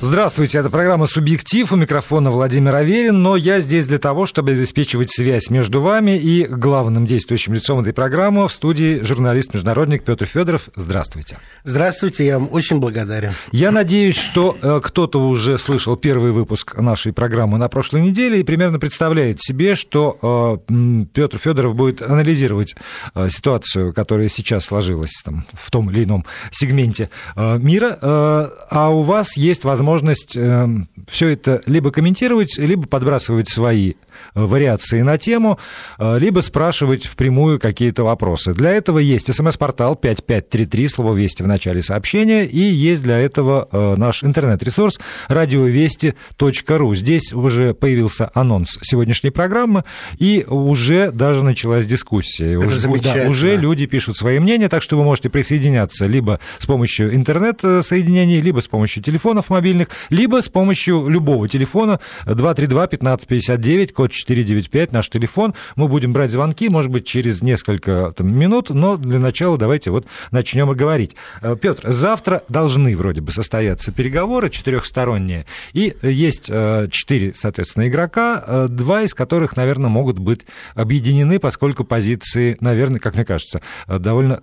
Здравствуйте, это программа «Субъектив». У микрофона Владимир Аверин, но я здесь для того, чтобы обеспечивать связь между вами и главным действующим лицом этой программы в студии журналист-международник Петр Федоров. Здравствуйте. Здравствуйте, я вам очень благодарен. Я надеюсь, что э, кто-то уже слышал первый выпуск нашей программы на прошлой неделе и примерно представляет себе, что э, Петр Федоров будет анализировать э, ситуацию, которая сейчас сложилась там, в том или ином сегменте мира, а у вас есть возможность возможность эм, все это либо комментировать, либо подбрасывать свои э, вариации на тему, э, либо спрашивать впрямую какие-то вопросы. Для этого есть смс-портал 5533, слово «Вести» в начале сообщения, и есть для этого э, наш интернет-ресурс радиовести.ру. Здесь уже появился анонс сегодняшней программы, и уже даже началась дискуссия. Это уже, да, уже люди пишут свои мнения, так что вы можете присоединяться либо с помощью интернет-соединений, либо с помощью телефонов мобильных, мобильных, либо с помощью любого телефона 232-1559, код 495, наш телефон. Мы будем брать звонки, может быть, через несколько там, минут, но для начала давайте вот начнем и говорить. Э, Петр, завтра должны вроде бы состояться переговоры четырехсторонние, и есть э, четыре, соответственно, игрока, э, два из которых, наверное, могут быть объединены, поскольку позиции, наверное, как мне кажется, довольно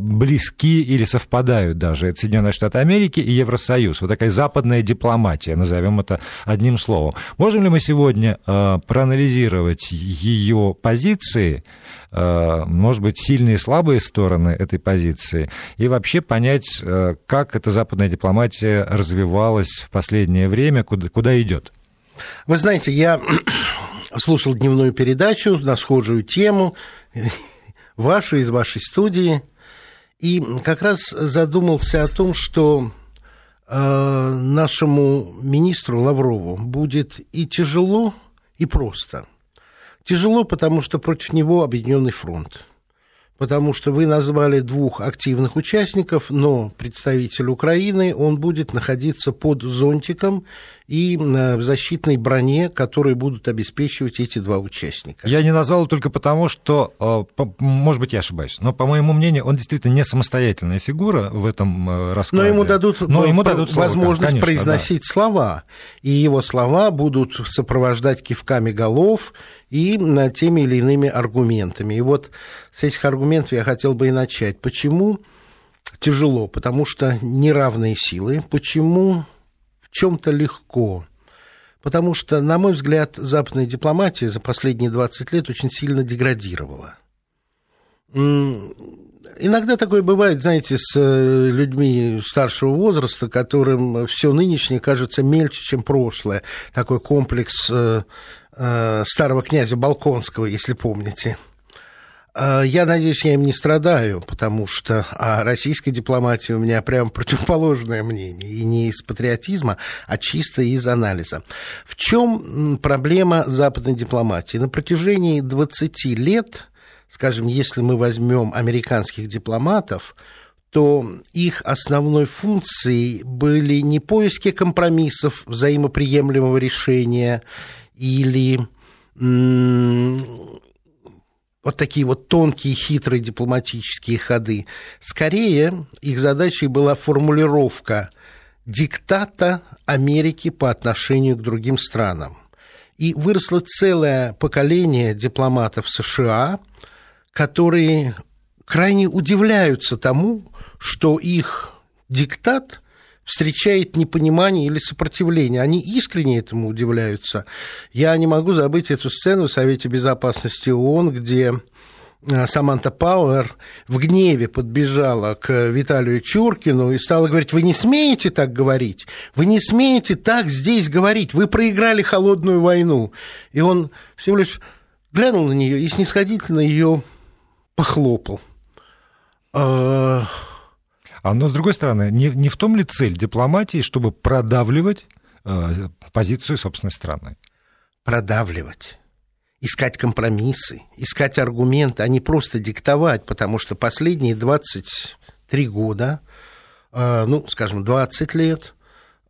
близки или совпадают даже. Это Соединенные Штаты Америки и Евросоюз. Вот такая западная западная дипломатия, назовем это одним словом. Можем ли мы сегодня э, проанализировать ее позиции, э, может быть, сильные и слабые стороны этой позиции, и вообще понять, э, как эта западная дипломатия развивалась в последнее время, куда, куда идет? Вы знаете, я слушал дневную передачу на схожую тему, вашу из вашей студии, и как раз задумался о том, что Э, нашему министру Лаврову будет и тяжело, и просто. Тяжело, потому что против него Объединенный фронт потому что вы назвали двух активных участников, но представитель Украины, он будет находиться под зонтиком и э, в защитной броне, которые будут обеспечивать эти два участника. Я не назвал только потому, что, э, может быть, я ошибаюсь, но, по моему мнению, он действительно не самостоятельная фигура в этом э, раскладе. Но ему дадут, но ему дадут возможность конечно, произносить да. слова, и его слова будут сопровождать кивками голов и теми или иными аргументами. И вот с этих аргументов я хотел бы и начать. Почему тяжело? Потому что неравные силы. Почему чем-то легко? Потому что, на мой взгляд, западная дипломатия за последние 20 лет очень сильно деградировала. Иногда такое бывает, знаете, с э, людьми старшего возраста, которым все нынешнее кажется мельче, чем прошлое. Такой комплекс э, э, старого князя Балконского, если помните. А, я надеюсь, я им не страдаю, потому что о российской дипломатии у меня прям противоположное мнение. И не из патриотизма, а чисто из анализа. В чем проблема западной дипломатии? На протяжении 20 лет, скажем, если мы возьмем американских дипломатов, то их основной функцией были не поиски компромиссов, взаимоприемлемого решения или вот такие вот тонкие, хитрые дипломатические ходы. Скорее, их задачей была формулировка диктата Америки по отношению к другим странам. И выросло целое поколение дипломатов США, которые крайне удивляются тому, что их диктат – встречает непонимание или сопротивление. Они искренне этому удивляются. Я не могу забыть эту сцену в Совете Безопасности ООН, где э, Саманта Пауэр в гневе подбежала к Виталию Чуркину и стала говорить, вы не смеете так говорить, вы не смеете так здесь говорить, вы проиграли холодную войну. И он всего лишь глянул на нее и снисходительно ее похлопал. А, но, с другой стороны, не, не в том ли цель дипломатии, чтобы продавливать э, позицию собственной страны? Продавливать искать компромиссы, искать аргументы, а не просто диктовать, потому что последние 23 года, э, ну, скажем, 20 лет,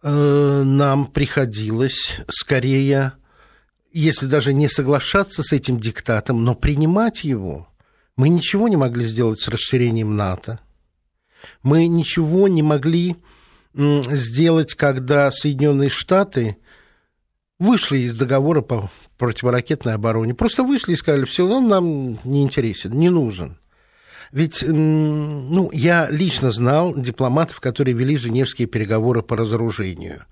э, нам приходилось скорее, если даже не соглашаться с этим диктатом, но принимать его. Мы ничего не могли сделать с расширением НАТО, мы ничего не могли сделать, когда Соединенные Штаты вышли из договора по противоракетной обороне. Просто вышли и сказали, все, он нам не интересен, не нужен. Ведь ну, я лично знал дипломатов, которые вели Женевские переговоры по разоружению.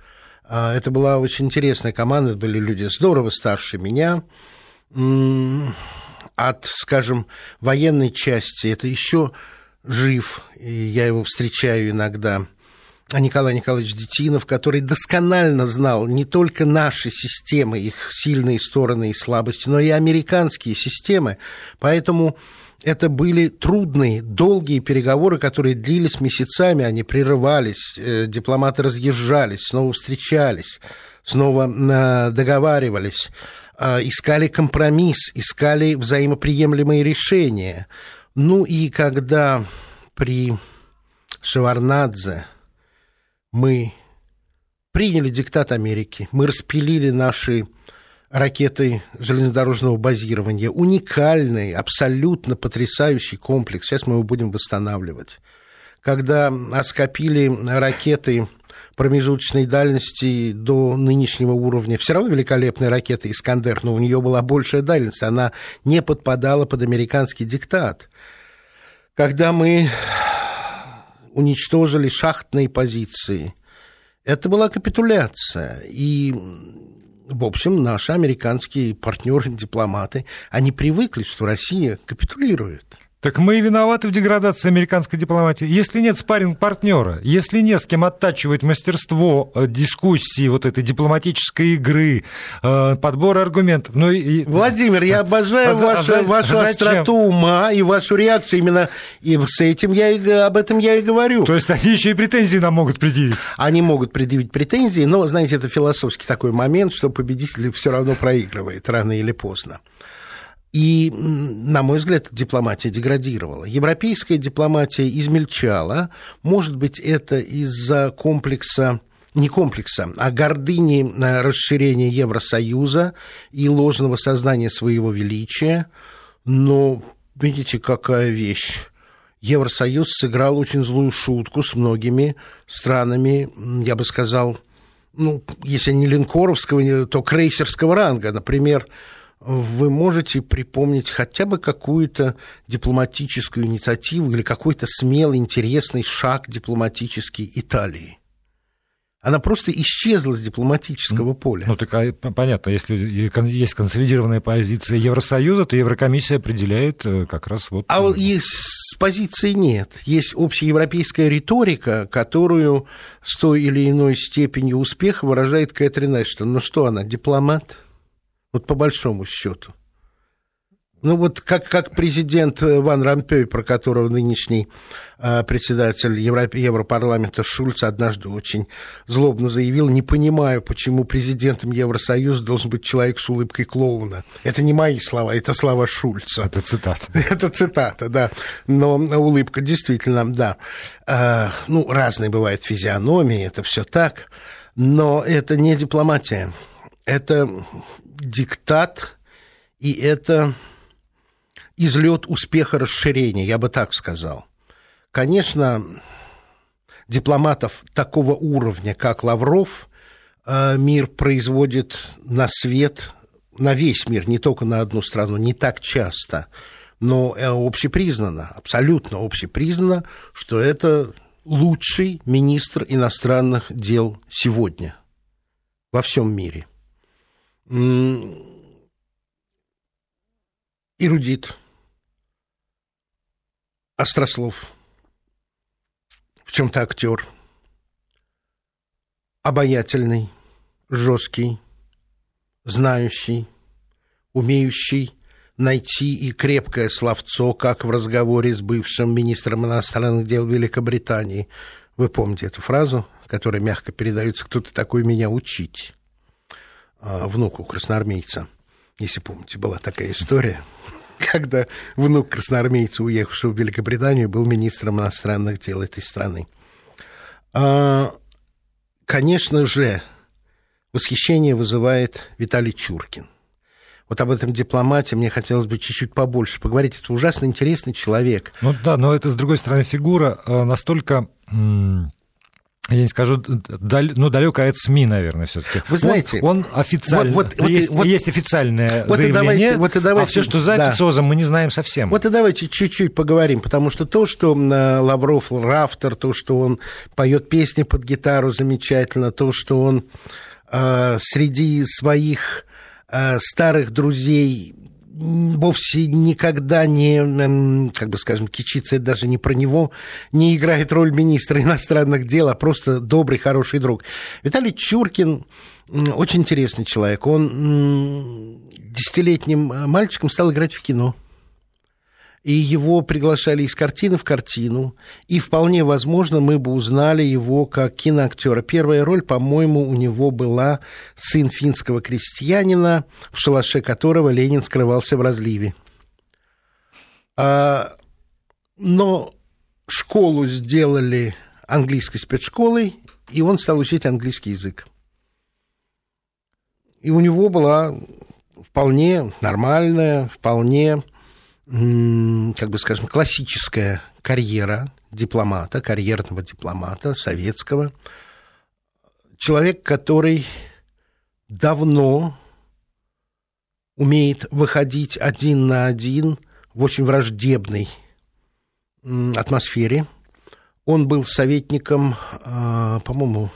А, это была очень интересная команда, это были люди здорово старше меня. От, скажем, военной части это еще жив, и я его встречаю иногда. А Николай Николаевич Детинов, который досконально знал не только наши системы, их сильные стороны и слабости, но и американские системы. Поэтому это были трудные, долгие переговоры, которые длились месяцами, они прерывались, э, дипломаты разъезжались, снова встречались, снова э, договаривались, э, искали компромисс, искали взаимоприемлемые решения. Ну и когда при Шеварнадзе мы приняли диктат Америки, мы распилили наши ракеты железнодорожного базирования. Уникальный, абсолютно потрясающий комплекс. Сейчас мы его будем восстанавливать. Когда оскопили ракеты промежуточной дальности до нынешнего уровня. Все равно великолепная ракета «Искандер», но у нее была большая дальность, она не подпадала под американский диктат. Когда мы уничтожили шахтные позиции, это была капитуляция. И в общем, наши американские партнеры, дипломаты, они привыкли, что Россия капитулирует. Так мы и виноваты в деградации американской дипломатии. Если нет спарринг-партнера, если нет с кем оттачивать мастерство э, дискуссии, вот этой дипломатической игры, э, подбора аргументов. Ну, и... Владимир, я обожаю а, вашу, а, вашу остроту ума и вашу реакцию именно и с этим я и, об этом я и говорю. То есть они еще и претензии нам могут предъявить? Они могут предъявить претензии, но, знаете, это философский такой момент, что победитель все равно проигрывает рано или поздно. И, на мой взгляд, дипломатия деградировала. Европейская дипломатия измельчала. Может быть, это из-за комплекса не комплекса, а гордыни э, расширения Евросоюза и ложного сознания своего величия. Но видите, какая вещь. Евросоюз сыграл очень злую шутку с многими странами, я бы сказал, ну, если не линкоровского, то крейсерского ранга. Например, вы можете припомнить хотя бы какую-то дипломатическую инициативу или какой-то смелый, интересный шаг дипломатический Италии? Она просто исчезла с дипломатического поля. Ну, так а, понятно, если есть консолидированная позиция Евросоюза, то Еврокомиссия определяет э, как раз вот... А вот и с позиции нет. Есть общеевропейская риторика, которую с той или иной степенью успеха выражает Кэтрин Эштон. Ну что она, дипломат? Вот по большому счету. Ну вот как, как президент Ван Рампей, про которого нынешний э, председатель Евро, Европарламента Шульц однажды очень злобно заявил, не понимаю, почему президентом Евросоюза должен быть человек с улыбкой клоуна. Это не мои слова, это слова Шульца. Это цитата. Это цитата, да. Но улыбка действительно, да. Э, ну, разные бывают физиономии, это все так. Но это не дипломатия. Это диктат, и это излет успеха расширения, я бы так сказал. Конечно, дипломатов такого уровня, как Лавров, э, мир производит на свет, на весь мир, не только на одну страну, не так часто. Но э, общепризнано, абсолютно общепризнано, что это лучший министр иностранных дел сегодня во всем мире – эрудит, острослов, в чем-то актер, обаятельный, жесткий, знающий, умеющий найти и крепкое словцо, как в разговоре с бывшим министром иностранных дел Великобритании. Вы помните эту фразу, которая мягко передается «Кто ты такой меня учить?» А, внуку красноармейца. Если помните, была такая история, когда внук красноармейца, уехавшего в Великобританию, был министром иностранных дел этой страны. А, конечно же, восхищение вызывает Виталий Чуркин. Вот об этом дипломате мне хотелось бы чуть-чуть побольше поговорить. Это ужасно интересный человек. Ну да, но это, с другой стороны, фигура э, настолько я не скажу, даль, ну, далеко от СМИ, наверное, все-таки. Вы знаете, он, он официально, вот, вот, есть, вот, есть официальное вот заявление, и давайте, вот и давайте, а все, что за да. официозом, мы не знаем совсем. Вот и давайте чуть-чуть поговорим, потому что то, что Лавров рафтер, то, что он поет песни под гитару замечательно, то, что он э, среди своих э, старых друзей вовсе никогда не, как бы скажем, кичится, это даже не про него, не играет роль министра иностранных дел, а просто добрый, хороший друг. Виталий Чуркин очень интересный человек. Он десятилетним мальчиком стал играть в кино и его приглашали из картины в картину, и вполне возможно мы бы узнали его как киноактера. Первая роль, по-моему, у него была сын финского крестьянина, в шалаше которого Ленин скрывался в разливе. А, но школу сделали английской спецшколой, и он стал учить английский язык. И у него была вполне нормальная, вполне как бы скажем, классическая карьера дипломата, карьерного дипломата советского. Человек, который давно умеет выходить один на один в очень враждебной атмосфере. Он был советником, а, по-моему,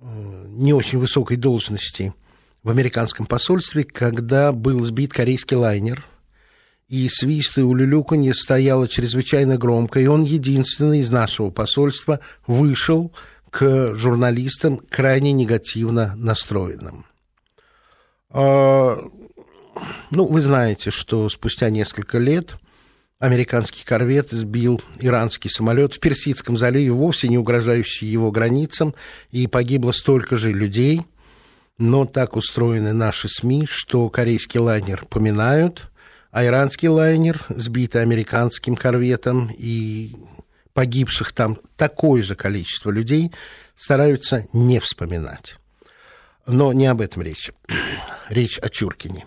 э, не очень высокой должности в американском посольстве, когда был сбит корейский лайнер – и свист и улюлюканье стояло чрезвычайно громко, и он единственный из нашего посольства вышел к журналистам крайне негативно настроенным. А, ну, вы знаете, что спустя несколько лет американский корвет сбил иранский самолет в Персидском заливе, вовсе не угрожающий его границам, и погибло столько же людей. Но так устроены наши СМИ, что корейский лайнер поминают – а иранский лайнер, сбитый американским корветом, и погибших там такое же количество людей, стараются не вспоминать. Но не об этом речь. Речь о Чуркине.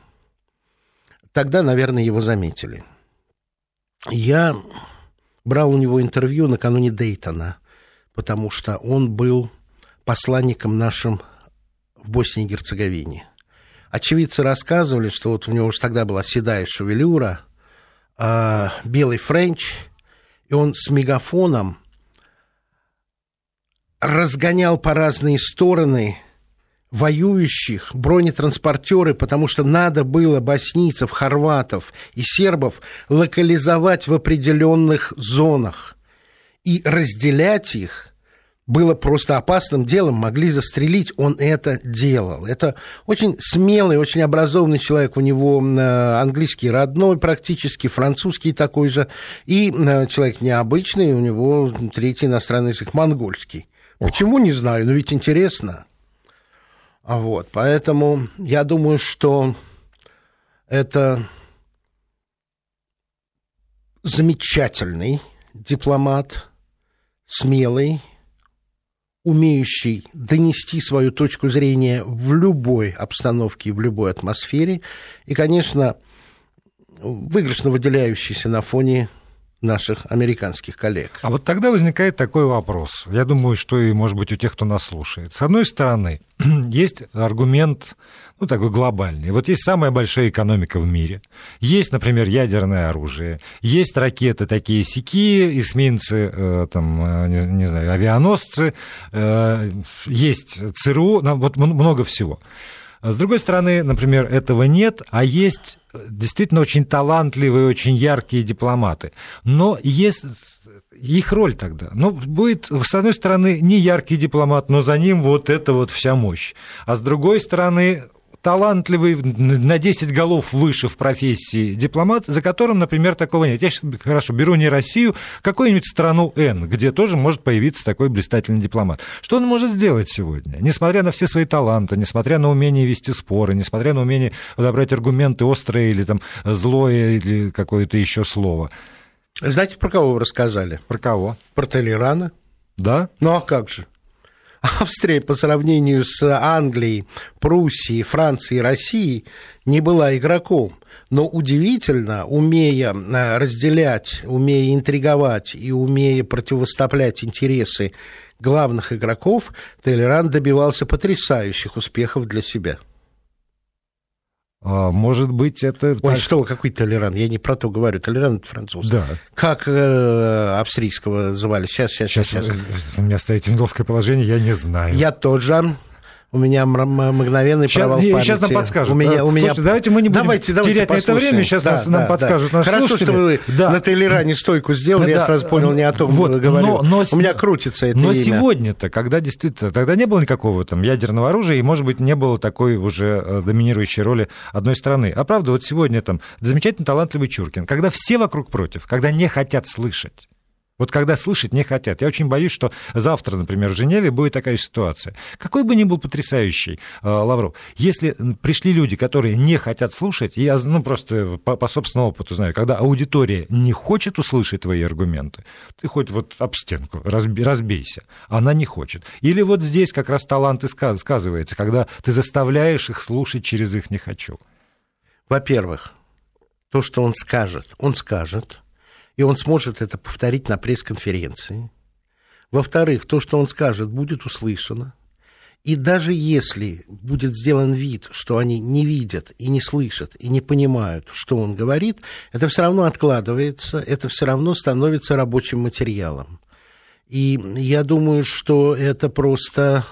Тогда, наверное, его заметили. Я брал у него интервью накануне Дейтона, потому что он был посланником нашим в Боснии и Герцеговине – очевидцы рассказывали, что вот у него уже тогда была седая шевелюра, э, белый френч, и он с мегафоном разгонял по разные стороны воюющих бронетранспортеры, потому что надо было боснийцев, хорватов и сербов локализовать в определенных зонах и разделять их было просто опасным делом, могли застрелить, он это делал. Это очень смелый, очень образованный человек, у него э, английский родной практически, французский такой же, и э, человек необычный, у него третий иностранный язык, монгольский. Ох. Почему, не знаю, но ведь интересно. А вот, поэтому я думаю, что это замечательный дипломат, смелый, умеющий донести свою точку зрения в любой обстановке в любой атмосфере, и, конечно, выигрышно выделяющийся на фоне наших американских коллег. А вот тогда возникает такой вопрос. Я думаю, что и, может быть, у тех, кто нас слушает. С одной стороны, есть аргумент ну, такой глобальный. Вот есть самая большая экономика в мире. Есть, например, ядерное оружие. Есть ракеты такие сики, эсминцы, э, там, э, не, не знаю, авианосцы. Э, есть ЦРУ, вот много всего. С другой стороны, например, этого нет, а есть действительно очень талантливые, очень яркие дипломаты. Но есть их роль тогда. Ну, будет, с одной стороны, не яркий дипломат, но за ним вот эта вот вся мощь. А с другой стороны, талантливый, на 10 голов выше в профессии дипломат, за которым, например, такого нет. Я сейчас, хорошо, беру не Россию, какую-нибудь страну N, где тоже может появиться такой блистательный дипломат. Что он может сделать сегодня? Несмотря на все свои таланты, несмотря на умение вести споры, несмотря на умение подобрать аргументы острые или там злое, или какое-то еще слово. Знаете, про кого вы рассказали? Про кого? Про Толерана. Да? Ну а как же? Австрия по сравнению с Англией, Пруссией, Францией, Россией не была игроком. Но удивительно, умея э, разделять, умея интриговать и умея противоставлять интересы главных игроков, Толеран добивался потрясающих успехов для себя. А, может быть, это... Ой, так... что, какой Толеран? Я не про то говорю. Толеран это француз. Да. Как э, австрийского звали? Сейчас, сейчас, сейчас. сейчас. Вы меня ставите в неловкое положение, я не знаю. Я тоже у меня мгновенный сейчас, провал памяти. Сейчас нам подскажут. У меня, у меня... Слушайте, давайте мы не будем давайте, давайте терять на это время, сейчас да, нас, да, нам подскажут да. наши Хорошо, слушатели. что вы да. на Тейлеране стойку сделали, да, я сразу понял, не о том вот, говорю. Но, но, у меня крутится это Но имя. сегодня-то, когда действительно, тогда не было никакого там ядерного оружия, и, может быть, не было такой уже э, доминирующей роли одной страны. А правда, вот сегодня там замечательно талантливый Чуркин, когда все вокруг против, когда не хотят слышать, вот когда слышать не хотят. Я очень боюсь, что завтра, например, в Женеве будет такая ситуация. Какой бы ни был потрясающий э, Лавров, если пришли люди, которые не хотят слушать, я ну, просто по, по собственному опыту знаю, когда аудитория не хочет услышать твои аргументы, ты хоть вот об стенку разби, разбейся, она не хочет. Или вот здесь как раз талант и сказывается, когда ты заставляешь их слушать через их «не хочу». Во-первых, то, что он скажет, он скажет – и он сможет это повторить на пресс-конференции. Во-вторых, то, что он скажет, будет услышано. И даже если будет сделан вид, что они не видят и не слышат и не понимают, что он говорит, это все равно откладывается, это все равно становится рабочим материалом. И я думаю, что это просто...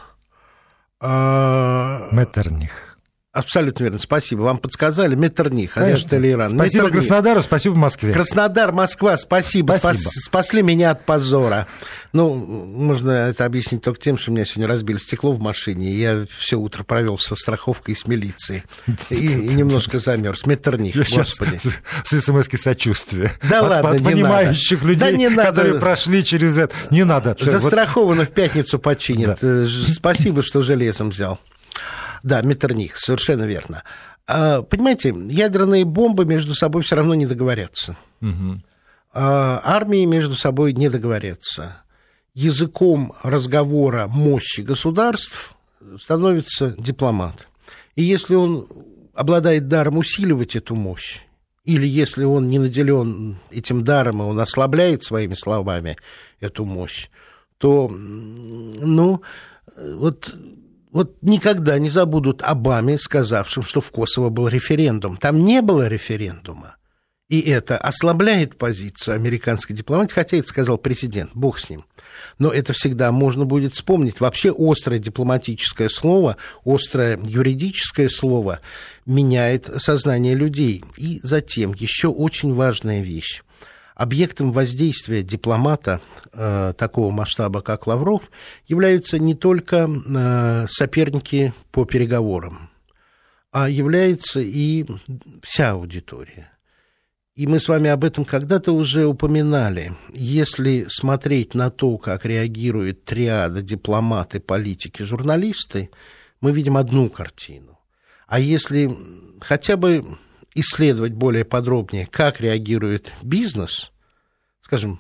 Э... Меттерних. Абсолютно верно. Спасибо. Вам подсказали. Меттерних, Олег Толеран. Спасибо Меттерних. Краснодару, спасибо Москве. Краснодар, Москва, спасибо. спасибо. Спас, спасли меня от позора. Ну, можно это объяснить только тем, что меня сегодня разбили стекло в машине, и я все утро провел со страховкой и с милицией. И, и немножко замерз. Меттерних, господи. С смс сочувствия. Да от, ладно, от не понимающих надо. людей, да не которые надо. прошли через это. Не надо. Застраховано вот. в пятницу починят. Да. Спасибо, что железом взял. Да, Меттерних, совершенно верно. А, понимаете, ядерные бомбы между собой все равно не договорятся. Угу. А, армии между собой не договорятся. Языком разговора мощи государств становится дипломат. И если он обладает даром усиливать эту мощь, или если он не наделен этим даром, и он ослабляет своими словами эту мощь, то, ну, вот вот никогда не забудут Обаме, сказавшим, что в Косово был референдум. Там не было референдума. И это ослабляет позицию американской дипломатии, хотя это сказал президент, бог с ним. Но это всегда можно будет вспомнить. Вообще острое дипломатическое слово, острое юридическое слово меняет сознание людей. И затем еще очень важная вещь объектом воздействия дипломата э, такого масштаба, как Лавров, являются не только э, соперники по переговорам, а является и вся аудитория. И мы с вами об этом когда-то уже упоминали. Если смотреть на то, как реагирует триада дипломаты, политики, журналисты, мы видим одну картину. А если хотя бы исследовать более подробнее, как реагирует бизнес, скажем,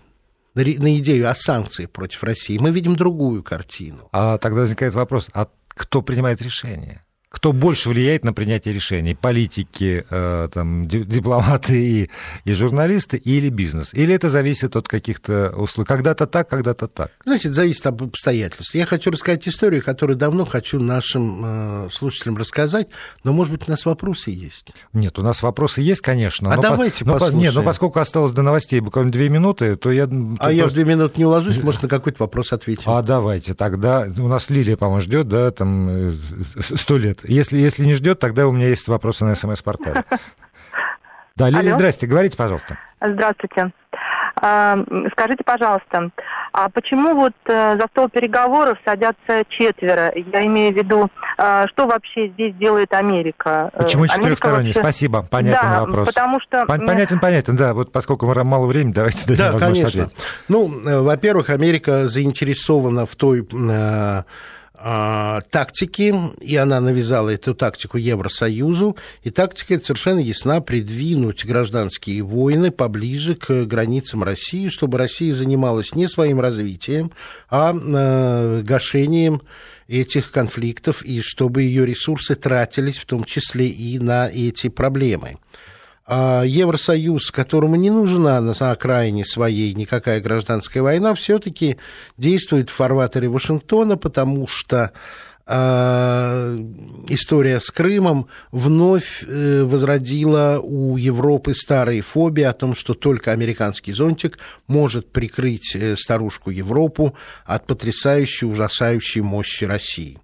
на, идею о санкции против России, мы видим другую картину. А тогда возникает вопрос, а кто принимает решение? Кто больше влияет на принятие решений? Политики, э, там, дипломаты и, и журналисты или бизнес? Или это зависит от каких-то условий? Когда-то так, когда-то так? Значит, зависит от обстоятельств. Я хочу рассказать историю, которую давно хочу нашим э, слушателям рассказать, но, может быть, у нас вопросы есть? Нет, у нас вопросы есть, конечно. А давайте по, послушаем. Нет, но поскольку осталось до новостей буквально две минуты, то я... А я в две минуты не уложусь, может, на какой-то вопрос ответим. А давайте тогда. У нас Лилия, по-моему, ждет, да, там, э, сто лет. Если, если не ждет, тогда у меня есть вопросы на смс-портале. Да, Лилия, здрасте, говорите, пожалуйста. Здравствуйте. А, скажите, пожалуйста, а почему вот э, за стол переговоров садятся четверо? Я имею в виду, а, что вообще здесь делает Америка? Э, почему четырехсторонний? Вообще... Спасибо, понятен да, вопрос. потому что... Понятен, понятен, да. Вот поскольку мало времени, давайте дадим Да, конечно. Ответить. Ну, э, во-первых, Америка заинтересована в той тактики, и она навязала эту тактику Евросоюзу, и тактика совершенно ясна придвинуть гражданские войны поближе к границам России, чтобы Россия занималась не своим развитием, а э, гашением этих конфликтов, и чтобы ее ресурсы тратились в том числе и на эти проблемы. А Евросоюз, которому не нужна на окраине своей никакая гражданская война, все-таки действует в фарватере Вашингтона, потому что а, история с Крымом вновь э, возродила у Европы старые фобии о том, что только американский зонтик может прикрыть э, старушку Европу от потрясающей, ужасающей мощи России.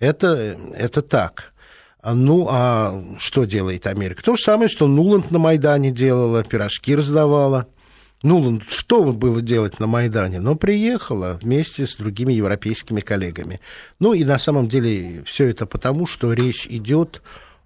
Это, это так. Ну, а что делает Америка? То же самое, что Нуланд на Майдане делала, пирожки раздавала – ну, что было делать на Майдане? Ну, приехала вместе с другими европейскими коллегами. Ну, и на самом деле все это потому, что речь идет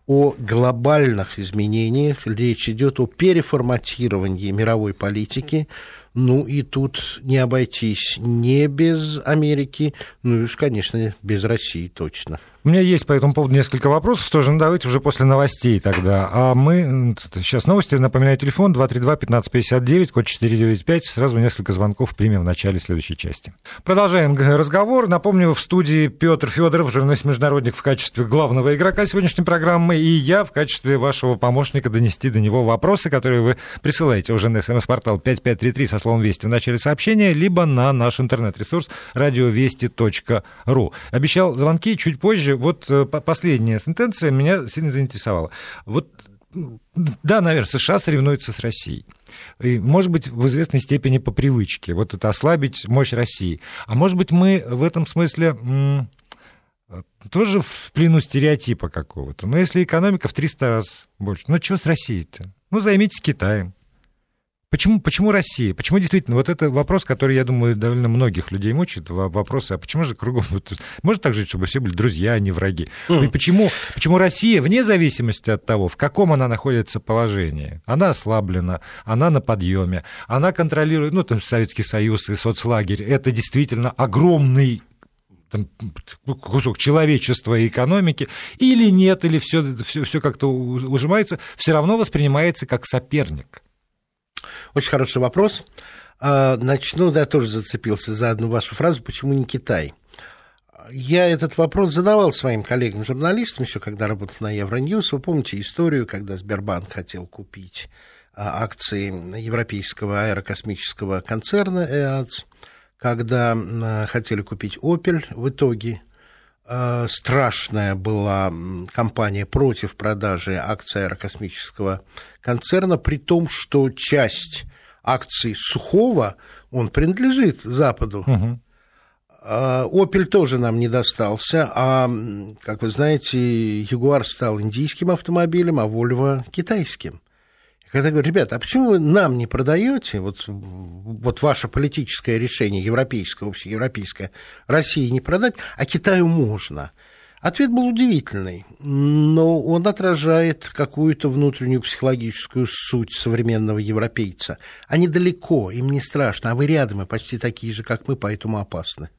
о глобальных изменениях, речь идет о переформатировании мировой политики, ну и тут не обойтись не без Америки, ну и уж, конечно, без России точно. У меня есть по этому поводу несколько вопросов, тоже ну, давайте уже после новостей тогда. А мы, сейчас новости, напоминаю, телефон 232-1559, код 495, сразу несколько звонков примем в начале следующей части. Продолжаем разговор. Напомню, в студии Петр Федоров, журналист-международник в качестве главного игрока сегодняшней программы, и я в качестве вашего помощника донести до него вопросы, которые вы присылаете уже на смс-портал 5533 со словом «Вести» в начале сообщения, либо на наш интернет-ресурс радиовести.ру. Обещал звонки чуть позже, вот э, последняя сентенция меня сильно заинтересовала. Вот да, наверное, США соревнуются с Россией. И, может быть, в известной степени по привычке. Вот это ослабить мощь России. А может быть, мы в этом смысле тоже в плену стереотипа какого-то. Но если экономика в 300 раз больше, ну чего с Россией-то? Ну, займитесь Китаем. Почему, почему Россия? Почему действительно? Вот это вопрос, который, я думаю, довольно многих людей мучает. Вопрос, а почему же кругом... Может так жить, чтобы все были друзья, а не враги? Mm. И почему, почему Россия, вне зависимости от того, в каком она находится положении, она ослаблена, она на подъеме, она контролирует, ну, там, Советский Союз и соцлагерь, это действительно огромный там, кусок человечества и экономики, или нет, или все, все, все как-то ужимается, все равно воспринимается как соперник. Очень хороший вопрос. А, начну, да, тоже зацепился за одну вашу фразу, почему не Китай? Я этот вопрос задавал своим коллегам-журналистам еще, когда работал на Евроньюз. Вы помните историю, когда Сбербанк хотел купить а, акции европейского аэрокосмического концерна ЭАЦ, когда а, хотели купить «Опель», в итоге страшная была кампания против продажи акций аэрокосмического концерна, при том, что часть акций Сухого, он принадлежит Западу. Угу. Опель тоже нам не достался, а, как вы знаете, Ягуар стал индийским автомобилем, а Вольво китайским. Когда я говорю, ребята, а почему вы нам не продаете, вот, вот ваше политическое решение, европейское, общеевропейское, России не продать, а Китаю можно? Ответ был удивительный, но он отражает какую-то внутреннюю психологическую суть современного европейца. Они далеко, им не страшно, а вы рядом, и почти такие же, как мы, поэтому опасны.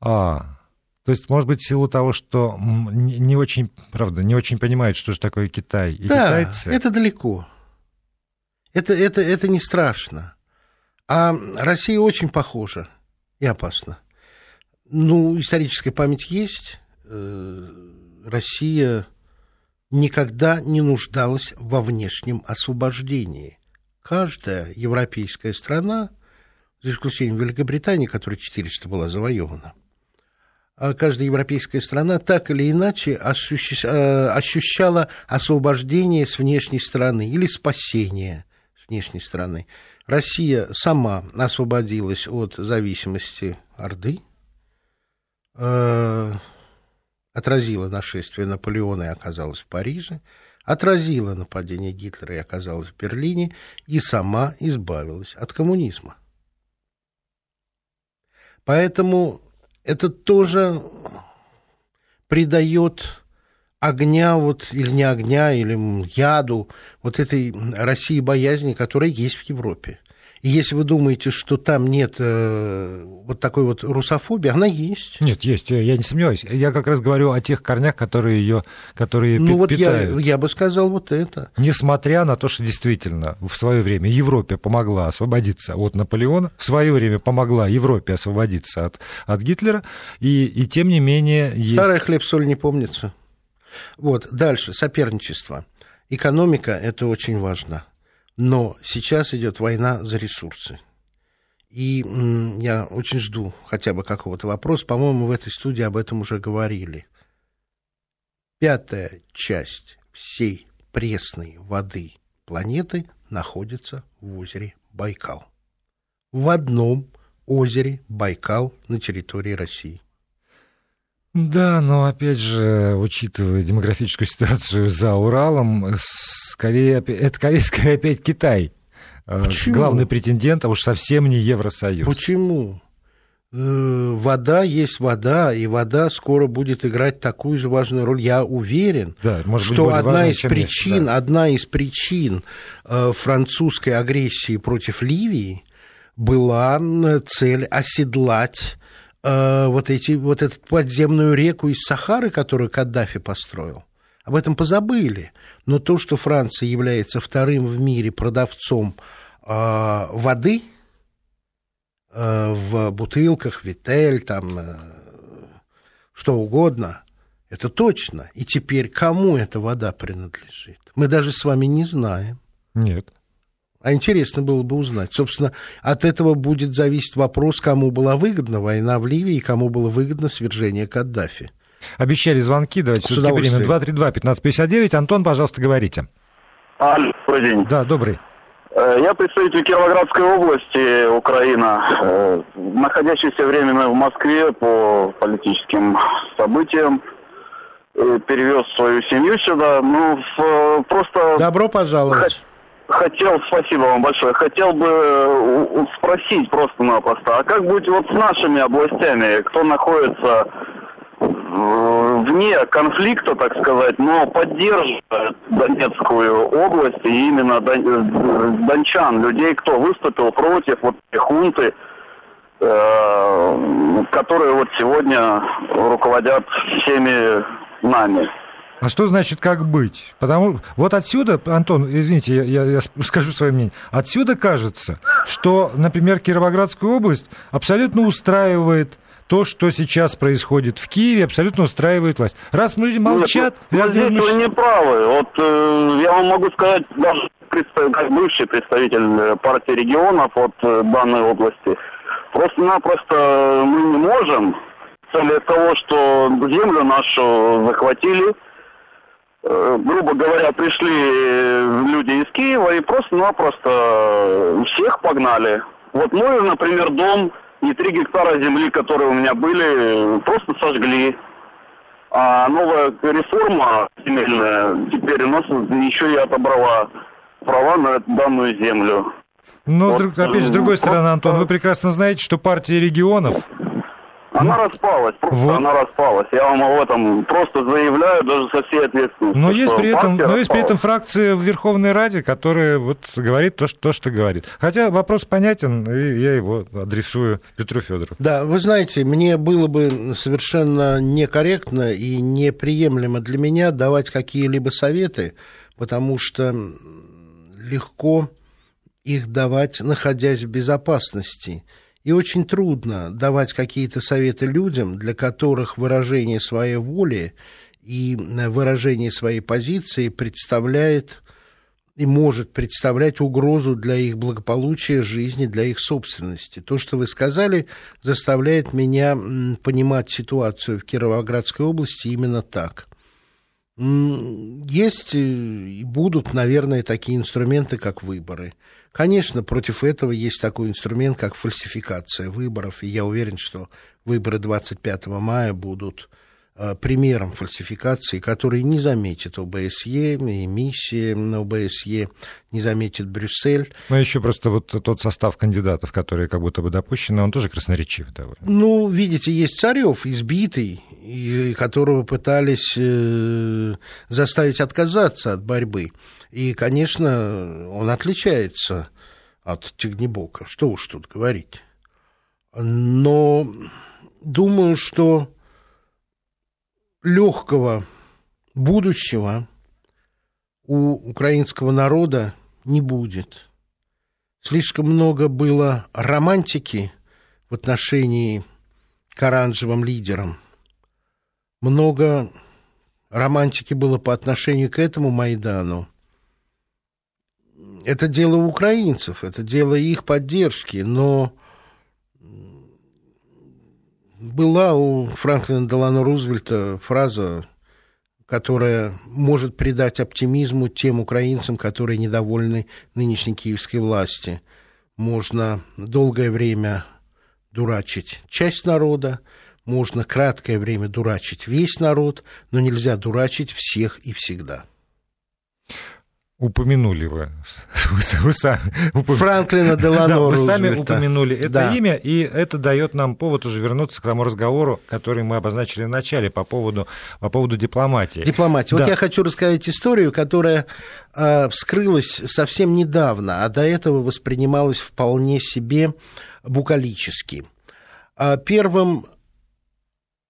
А, то есть, может быть, в силу того, что не очень, правда, не очень понимают, что же такое Китай и да, китайцы. это далеко. Это, это, это не страшно. А Россия очень похожа и опасна. Ну, историческая память есть, Э, Россия никогда не нуждалась во внешнем освобождении. Каждая европейская страна, за исключением Великобритании, которая четырежды была завоевана, а каждая европейская страна так или иначе э, ощущала освобождение с внешней стороны или спасение внешней стороны. Россия сама освободилась от зависимости Орды, э, отразила нашествие Наполеона и оказалась в Париже, отразила нападение Гитлера и оказалась в Берлине, и сама избавилась от коммунизма. Поэтому это тоже придает огня, вот, или не огня, или яду вот этой России боязни, которая есть в Европе. И если вы думаете, что там нет э, вот такой вот русофобии, она есть. Нет, есть, я не сомневаюсь. Я как раз говорю о тех корнях, которые ее которые ну, вот питают. Я, я бы сказал вот это. Несмотря на то, что действительно в свое время Европе помогла освободиться от Наполеона, в свое время помогла Европе освободиться от, от Гитлера, и, и тем не менее... Есть... Старый хлеб-соль не помнится. Вот, дальше, соперничество. Экономика – это очень важно. Но сейчас идет война за ресурсы. И я очень жду хотя бы какого-то вопроса. По-моему, в этой студии об этом уже говорили. Пятая часть всей пресной воды планеты находится в озере Байкал. В одном озере Байкал на территории России. Да, но опять же, учитывая демографическую ситуацию за Уралом, скорее, это скорее опять Китай. Э, Почему? Главный претендент, а уж совсем не Евросоюз. Почему? Э, вода есть вода, и вода скоро будет играть такую же важную роль. Я уверен, да, может что быть, одна, важно, из причин, да. одна из причин э, французской агрессии против Ливии была цель оседлать э, вот, эти, вот эту подземную реку из Сахары, которую Каддафи построил. Об этом позабыли. Но то, что Франция является вторым в мире продавцом э, воды э, в бутылках, витель, там, э, что угодно, это точно. И теперь кому эта вода принадлежит? Мы даже с вами не знаем. Нет. А интересно было бы узнать. Собственно, от этого будет зависеть вопрос, кому была выгодна война в Ливии и кому было выгодно свержение Каддафи. Обещали звонки, давайте все-таки примем 232-1559. Антон, пожалуйста, говорите. Алло, добрый день. Да, добрый. Э, я представитель Кировоградской области, Украина, э, находящийся временно в Москве по политическим событиям э, перевез свою семью сюда. Ну, просто... Добро пожаловать. Хотел, спасибо вам большое, хотел бы э, спросить просто-напросто, а как быть вот с нашими областями, кто находится вне конфликта, так сказать, но поддерживает Донецкую область и именно э, дончан, людей, кто выступил против вот хунты, э, которые вот сегодня руководят всеми нами. А что значит как быть? Потому вот отсюда, Антон, извините, я, я, я скажу свое мнение. Отсюда кажется, что, например, Кировоградскую область абсолютно устраивает то, что сейчас происходит в Киеве, абсолютно устраивает власть. Раз люди молчат... Нет, ну, здесь мы... вы не правы. Вот э, я вам могу сказать, даже как бывший представитель партии регионов от э, данной области, просто-напросто мы не можем в цели того, что землю нашу захватили, Э, грубо говоря, пришли э, люди из Киева и просто-напросто э, всех погнали. Вот мой, например, дом и три гектара земли, которые у меня были, просто сожгли. А новая реформа земельная теперь у нас еще и отобрала права на данную землю. Но, вот, опять же, с другой стороны, Антон, вы прекрасно знаете, что партия регионов она ну, распалась, просто вот. она распалась. Я вам об этом просто заявляю, даже со всей ответственностью. Но есть при этом, но есть при этом фракция в Верховной Раде, которая вот говорит то, что, то, что говорит. Хотя вопрос понятен, и я его адресую Петру Федорову. Да, вы знаете, мне было бы совершенно некорректно и неприемлемо для меня давать какие-либо советы, потому что легко их давать, находясь в безопасности. И очень трудно давать какие-то советы людям, для которых выражение своей воли и э, выражение своей позиции представляет и может представлять угрозу для их благополучия, жизни, для их собственности. То, что вы сказали, заставляет меня понимать ситуацию в Кировоградской области именно так. Есть э, и будут, наверное, такие инструменты, как выборы – Конечно, против этого есть такой инструмент, как фальсификация выборов, и я уверен, что выборы 25 мая будут э, примером фальсификации, который не заметит ОБСЕ, и миссия на ОБСЕ, не заметит Брюссель. Ну, еще просто вот тот состав кандидатов, которые как будто бы допущены, он тоже красноречив довольно. Ну, видите, есть Царев, избитый, и которого пытались э, заставить отказаться от борьбы. И, конечно, он отличается от Тегнебока. Что уж тут говорить. Но думаю, что легкого будущего у украинского народа не будет. Слишком много было романтики в отношении к оранжевым лидерам. Много романтики было по отношению к этому Майдану – это дело украинцев, это дело их поддержки, но была у Франклина Делано Рузвельта фраза, которая может придать оптимизму тем украинцам, которые недовольны нынешней киевской власти. Можно долгое время дурачить часть народа, можно краткое время дурачить весь народ, но нельзя дурачить всех и всегда упомянули вы. Вы, сами упом... Франклина Делано да, Вы сами упомянули это да. имя, и это дает нам повод уже вернуться к тому разговору, который мы обозначили в начале по поводу, по поводу дипломатии. Дипломатии. Да. Вот я хочу рассказать историю, которая э, вскрылась совсем недавно, а до этого воспринималась вполне себе букалически. А первым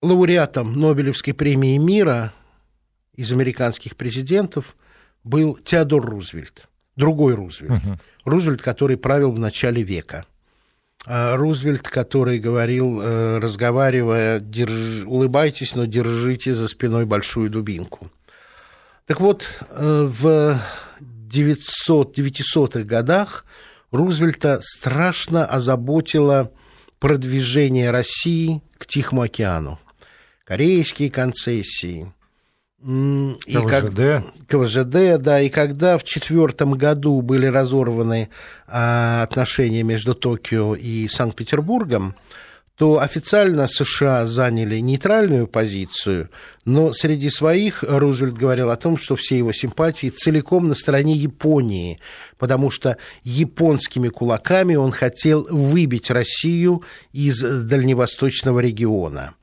лауреатом Нобелевской премии мира из американских президентов – был Теодор Рузвельт, другой Рузвельт. Угу. Рузвельт, который правил в начале века. А Рузвельт, который говорил, э, разговаривая, держ... улыбайтесь, но держите за спиной большую дубинку. Так вот, э, в 900, 900-х годах Рузвельта страшно озаботило продвижение России к Тихому океану. Корейские концессии, и КВЖД. Как, КВЖД, да, и когда в четвертом году были разорваны а, отношения между Токио и Санкт-Петербургом, то официально США заняли нейтральную позицию, но среди своих Рузвельт говорил о том, что все его симпатии целиком на стороне Японии, потому что японскими кулаками он хотел выбить Россию из дальневосточного региона.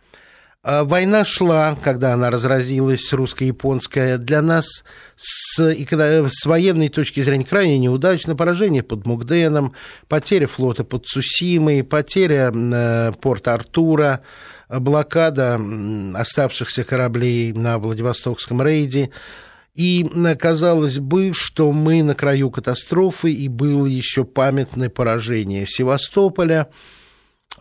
А война шла, когда она разразилась, русско-японская, для нас с, когда, с военной точки зрения крайне неудачно. Поражение под Мугденом, потеря флота под Цусимой, потеря э, порта Артура, блокада оставшихся кораблей на Владивостокском рейде. И казалось бы, что мы на краю катастрофы, и было еще памятное поражение Севастополя –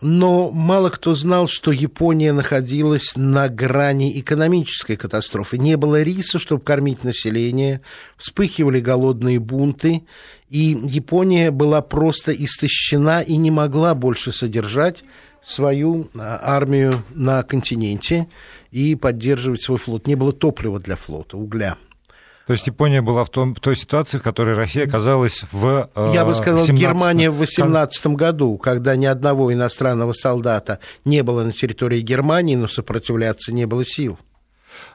но мало кто знал, что Япония находилась на грани экономической катастрофы. Не было риса, чтобы кормить население, вспыхивали голодные бунты, и Япония была просто истощена и не могла больше содержать свою а, армию на континенте и поддерживать свой флот. Не было топлива для флота, угля. То есть Япония была в, том, в той ситуации, в которой Россия оказалась в... Э, Я бы сказал, 17... Германия в 18 году, когда ни одного иностранного солдата не было на территории Германии, но сопротивляться не было сил.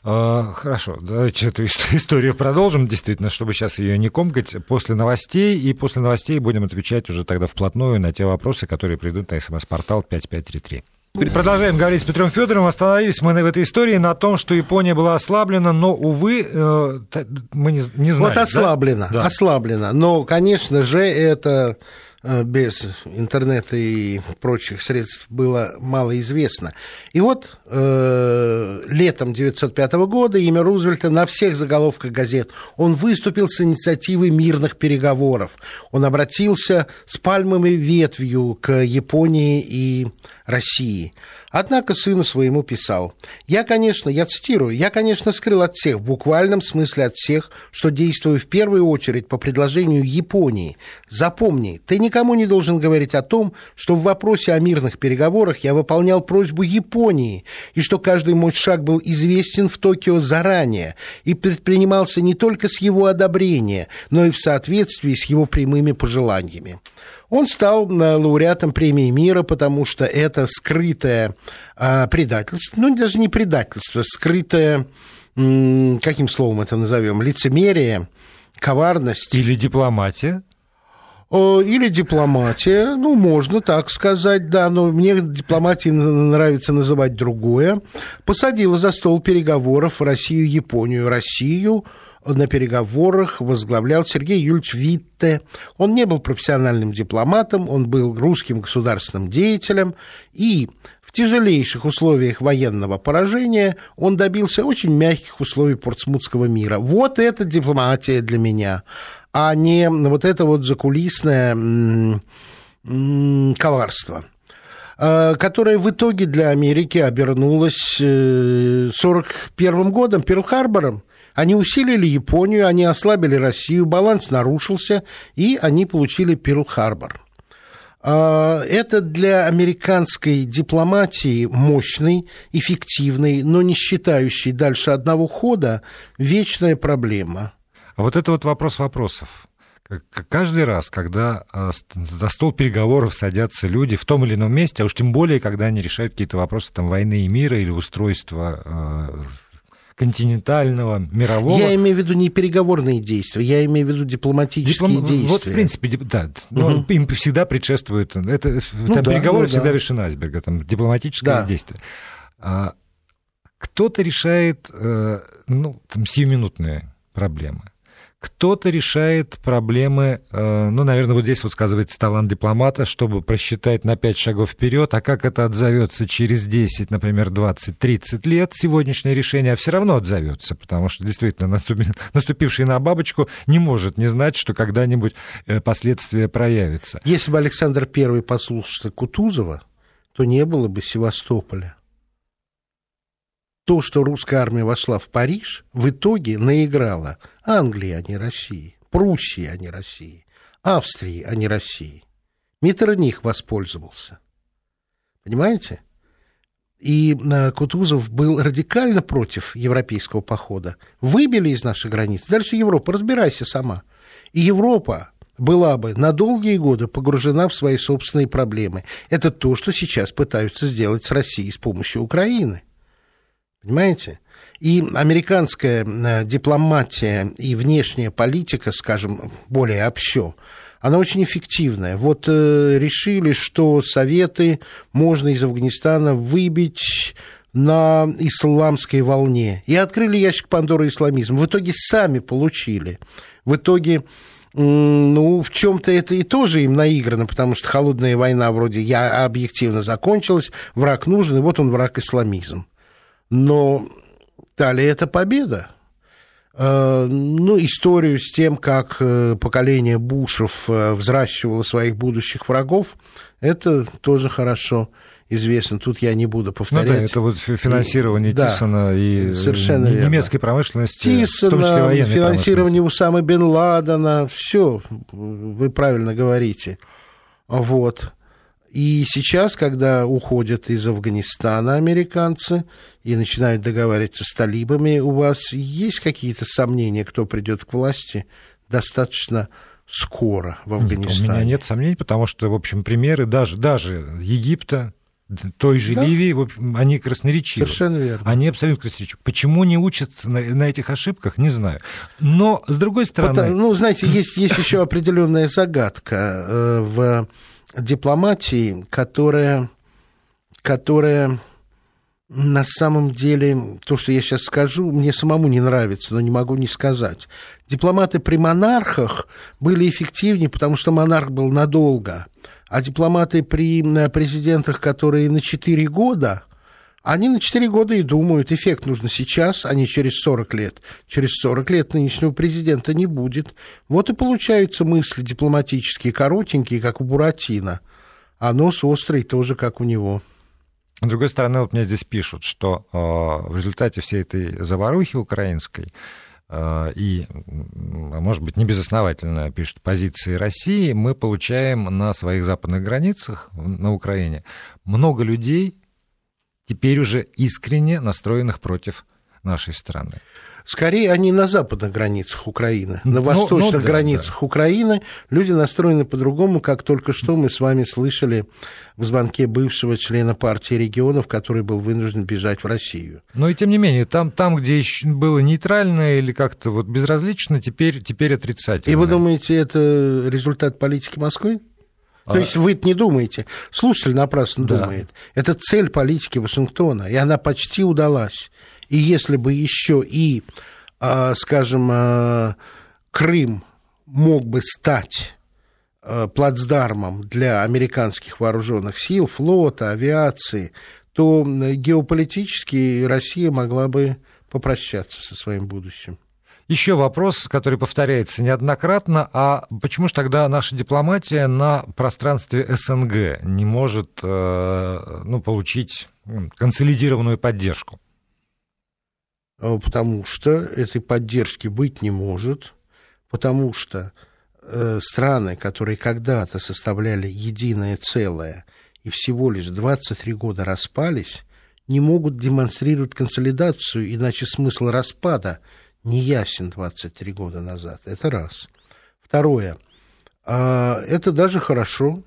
А, хорошо, давайте эту историю продолжим, действительно, чтобы сейчас ее не комкать, после новостей, и после новостей будем отвечать уже тогда вплотную на те вопросы, которые придут на смс-портал 5533. Продолжаем говорить с Петром Федоровым. Остановились мы в этой истории на том, что Япония была ослаблена, но, увы, э, мы не, не знаем. Вот ослаблена, да? ослаблена. Но, конечно же, это без интернета и прочих средств было мало известно. И вот э, летом 1905 года имя Рузвельта на всех заголовках газет. Он выступил с инициативой мирных переговоров. Он обратился с пальмовой ветвью к Японии и России. Однако сыну своему писал, «Я, конечно, я цитирую, я, конечно, скрыл от всех, в буквальном смысле от всех, что действую в первую очередь по предложению Японии. Запомни, ты никому не должен говорить о том, что в вопросе о мирных переговорах я выполнял просьбу Японии, и что каждый мой шаг был известен в Токио заранее и предпринимался не только с его одобрения, но и в соответствии с его прямыми пожеланиями. Он стал э, лауреатом премии мира, потому что это скрытое а, предательство, ну даже не предательство, скрытое, каким словом это назовем, лицемерие, коварность. Или дипломатия. Или дипломатия, ну, можно так сказать, да, но мне дипломатии нравится называть другое. Посадила за стол переговоров Россию, Японию, Россию, на переговорах возглавлял Сергей Юльевич Витте. Он не был профессиональным дипломатом, он был русским государственным деятелем, и в тяжелейших условиях военного поражения он добился очень мягких условий портсмутского мира. Вот это дипломатия для меня, а не вот это вот закулисное коварство. которая в итоге для Америки обернулась 1941 годом, Перл-Харбором. Они усилили Японию, они ослабили Россию, баланс нарушился, и они получили Перл-Харбор. А, это для американской дипломатии мощный, эффективный, но не считающий дальше одного хода вечная проблема. А вот это вот вопрос вопросов. Каждый раз, когда а, за стол переговоров садятся люди в том или ином месте, а уж тем более, когда они решают какие-то вопросы там, войны и мира или устройства а, континентального, мирового. Я имею в виду не переговорные действия, я имею в виду дипломатические Диплом... действия. Вот, в принципе, да, угу. им всегда предшествует... Это, ну, там да, переговоры ну, всегда да. вершина айсберга, там дипломатическое да. действие. А, кто-то решает, э, ну, там, сиюминутные проблемы. Кто-то решает проблемы, э, ну, наверное, вот здесь вот сказывается талант дипломата, чтобы просчитать на 5 шагов вперед, а как это отзовется через 10, например, 20, 30 лет, сегодняшнее решение, а все равно отзовется, потому что действительно наступивший на бабочку не может не знать, что когда-нибудь э, последствия проявятся. Если бы Александр I послушался Кутузова, то не было бы Севастополя то, что русская армия вошла в Париж, в итоге наиграла Англии, а не России, Пруссии, а не России, Австрии, а не России. Меттерних воспользовался. Понимаете? И э, Кутузов был радикально против европейского похода. Выбили из наших границ. Дальше Европа, разбирайся сама. И Европа была бы на долгие годы погружена в свои собственные проблемы. Это то, что сейчас пытаются сделать с Россией с помощью Украины. Понимаете? И американская э, дипломатия и внешняя политика, скажем, более общо, она очень эффективная. Вот э, решили, что Советы можно из Афганистана выбить на исламской волне. И открыли ящик Пандоры исламизм. В итоге сами получили. В итоге ну, в чем-то это и тоже им наиграно, потому что холодная война вроде я объективно закончилась, враг нужен, и вот он враг исламизм. Но далее это победа. Э, ну, историю с тем, как э, поколение Бушев э, взращивало своих будущих врагов, это тоже хорошо известно. Тут я не буду повторять. Ну да, это вот финансирование и, Тиссона да, и совершенно немецкой верно. промышленности, Тиссона, в том числе военной финансирование Усамы бен Ладена, все, вы правильно говорите. Вот. И сейчас, когда уходят из Афганистана американцы и начинают договариваться с талибами, у вас есть какие-то сомнения, кто придет к власти достаточно скоро в Афганистане? У меня нет сомнений, потому что, в общем, примеры даже, даже Египта, той же да. Ливии, они красноречивы. Совершенно верно. Они абсолютно красноречивы. Почему не учатся на, на этих ошибках, не знаю. Но, с другой стороны... Потому, ну, знаете, есть, есть еще определенная загадка э, в дипломатии, которая, которая на самом деле, то, что я сейчас скажу, мне самому не нравится, но не могу не сказать. Дипломаты при монархах были эффективнее, потому что монарх был надолго. А дипломаты при президентах, которые на 4 года, они на 4 года и думают, эффект нужно сейчас, а не через 40 лет. Через 40 лет нынешнего президента не будет. Вот и получаются мысли дипломатические, коротенькие, как у Буратино, а нос острый тоже, как у него. С другой стороны, вот мне здесь пишут, что э, в результате всей этой заварухи украинской э, и, может быть, небезосновательно пишут позиции России, мы получаем на своих западных границах на Украине много людей, теперь уже искренне настроенных против нашей страны. Скорее, они на западных границах Украины. На ну, восточных ну, да, границах да. Украины люди настроены по-другому, как только что мы с вами слышали в звонке бывшего члена партии регионов, который был вынужден бежать в Россию. Но и тем не менее, там, там где было нейтрально или как-то вот безразлично, теперь, теперь отрицательно. И вы думаете, это результат политики Москвы? То а... есть вы не думаете, слушатель напрасно да. думает. Это цель политики Вашингтона, и она почти удалась. И если бы еще и, а, скажем, а, Крым мог бы стать плацдармом для американских вооруженных сил, флота, авиации, то геополитически Россия могла бы попрощаться со своим будущим. Еще вопрос, который повторяется неоднократно, а почему же тогда наша дипломатия на пространстве СНГ не может э, ну, получить консолидированную поддержку? А, потому что этой поддержки быть не может, потому что э, страны, которые когда-то составляли единое целое и всего лишь 23 года распались, не могут демонстрировать консолидацию, иначе смысл распада – не ясен 23 года назад. Это раз. Второе. А, это даже хорошо,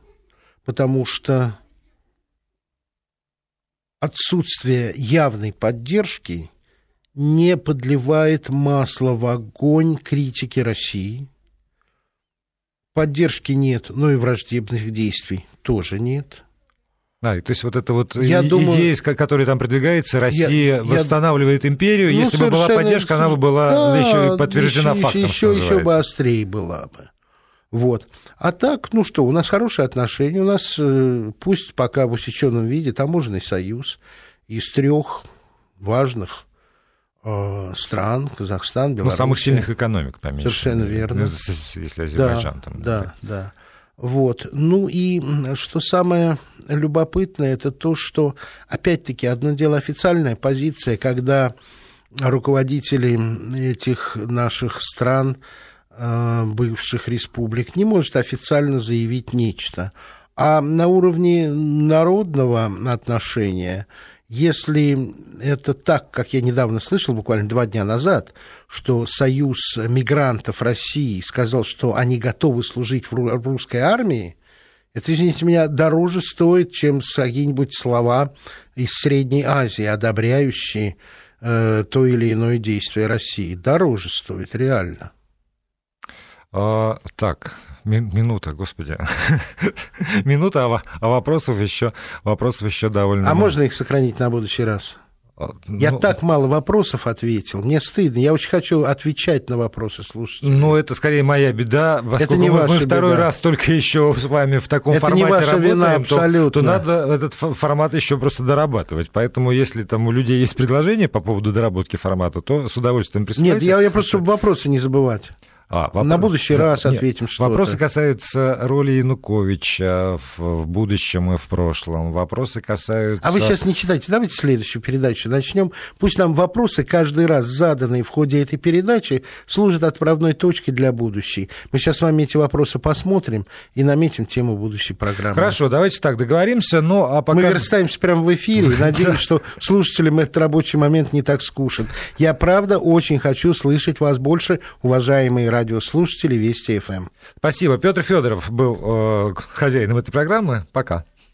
потому что отсутствие явной поддержки не подливает масло в огонь критики России. Поддержки нет, но и враждебных действий тоже нет. А, то есть вот эта вот я идея, думаю, которая там продвигается, Россия я, восстанавливает я, империю, ну, если бы была поддержка, она бы была да, еще подтверждена еще, фактом. Еще, еще бы острее была бы. Вот. А так, ну что, у нас хорошие отношения, у нас, э, пусть пока в усеченном виде, таможенный союз из трех важных э, стран, Казахстан, Беларусь. Ну, самых сильных экономик, поменьше. Совершенно верно. Если Азербайджан да, там. Да, да. Вот. Ну и что самое любопытное, это то, что, опять-таки, одно дело официальная позиция, когда руководители этих наших стран, э, бывших республик, не может официально заявить нечто. А на уровне народного отношения – если это так, как я недавно слышал, буквально два дня назад, что Союз мигрантов России сказал, что они готовы служить в русской армии, это, извините меня, дороже стоит, чем какие-нибудь слова из Средней Азии, одобряющие э, то или иное действие России. Дороже стоит, реально. А, так, минута, господи. минута, а, а вопросов еще, вопросов еще довольно А много. можно их сохранить на будущий раз? А, я ну, так мало вопросов ответил. Мне стыдно. Я очень хочу отвечать на вопросы слушателей. Ну, это скорее моя беда. Это не мы, ваша мы второй беда. раз только еще с вами в таком это формате не ваша работаем, вина, абсолютно. То, то надо этот формат еще просто дорабатывать. Поэтому, если там у людей есть предложение по поводу доработки формата, то с удовольствием присылайте. Нет, я, я просто, чтобы вопросы не забывать. А, вопрос... На будущий раз Нет, ответим что-то. Вопросы касаются роли Януковича в, в будущем и в прошлом. Вопросы касаются... А вы сейчас не читайте. Давайте следующую передачу начнем. Пусть нам вопросы, каждый раз заданные в ходе этой передачи, служат отправной точкой для будущей. Мы сейчас с вами эти вопросы посмотрим и наметим тему будущей программы. Хорошо, давайте так договоримся. Ну, а пока... Мы верстаемся прямо в эфире. Надеюсь, что слушателям этот рабочий момент не так скучен. Я, правда, очень хочу слышать вас больше, уважаемые радиослушатели Вести ФМ. Спасибо. Петр Федоров был э, хозяином этой программы. Пока.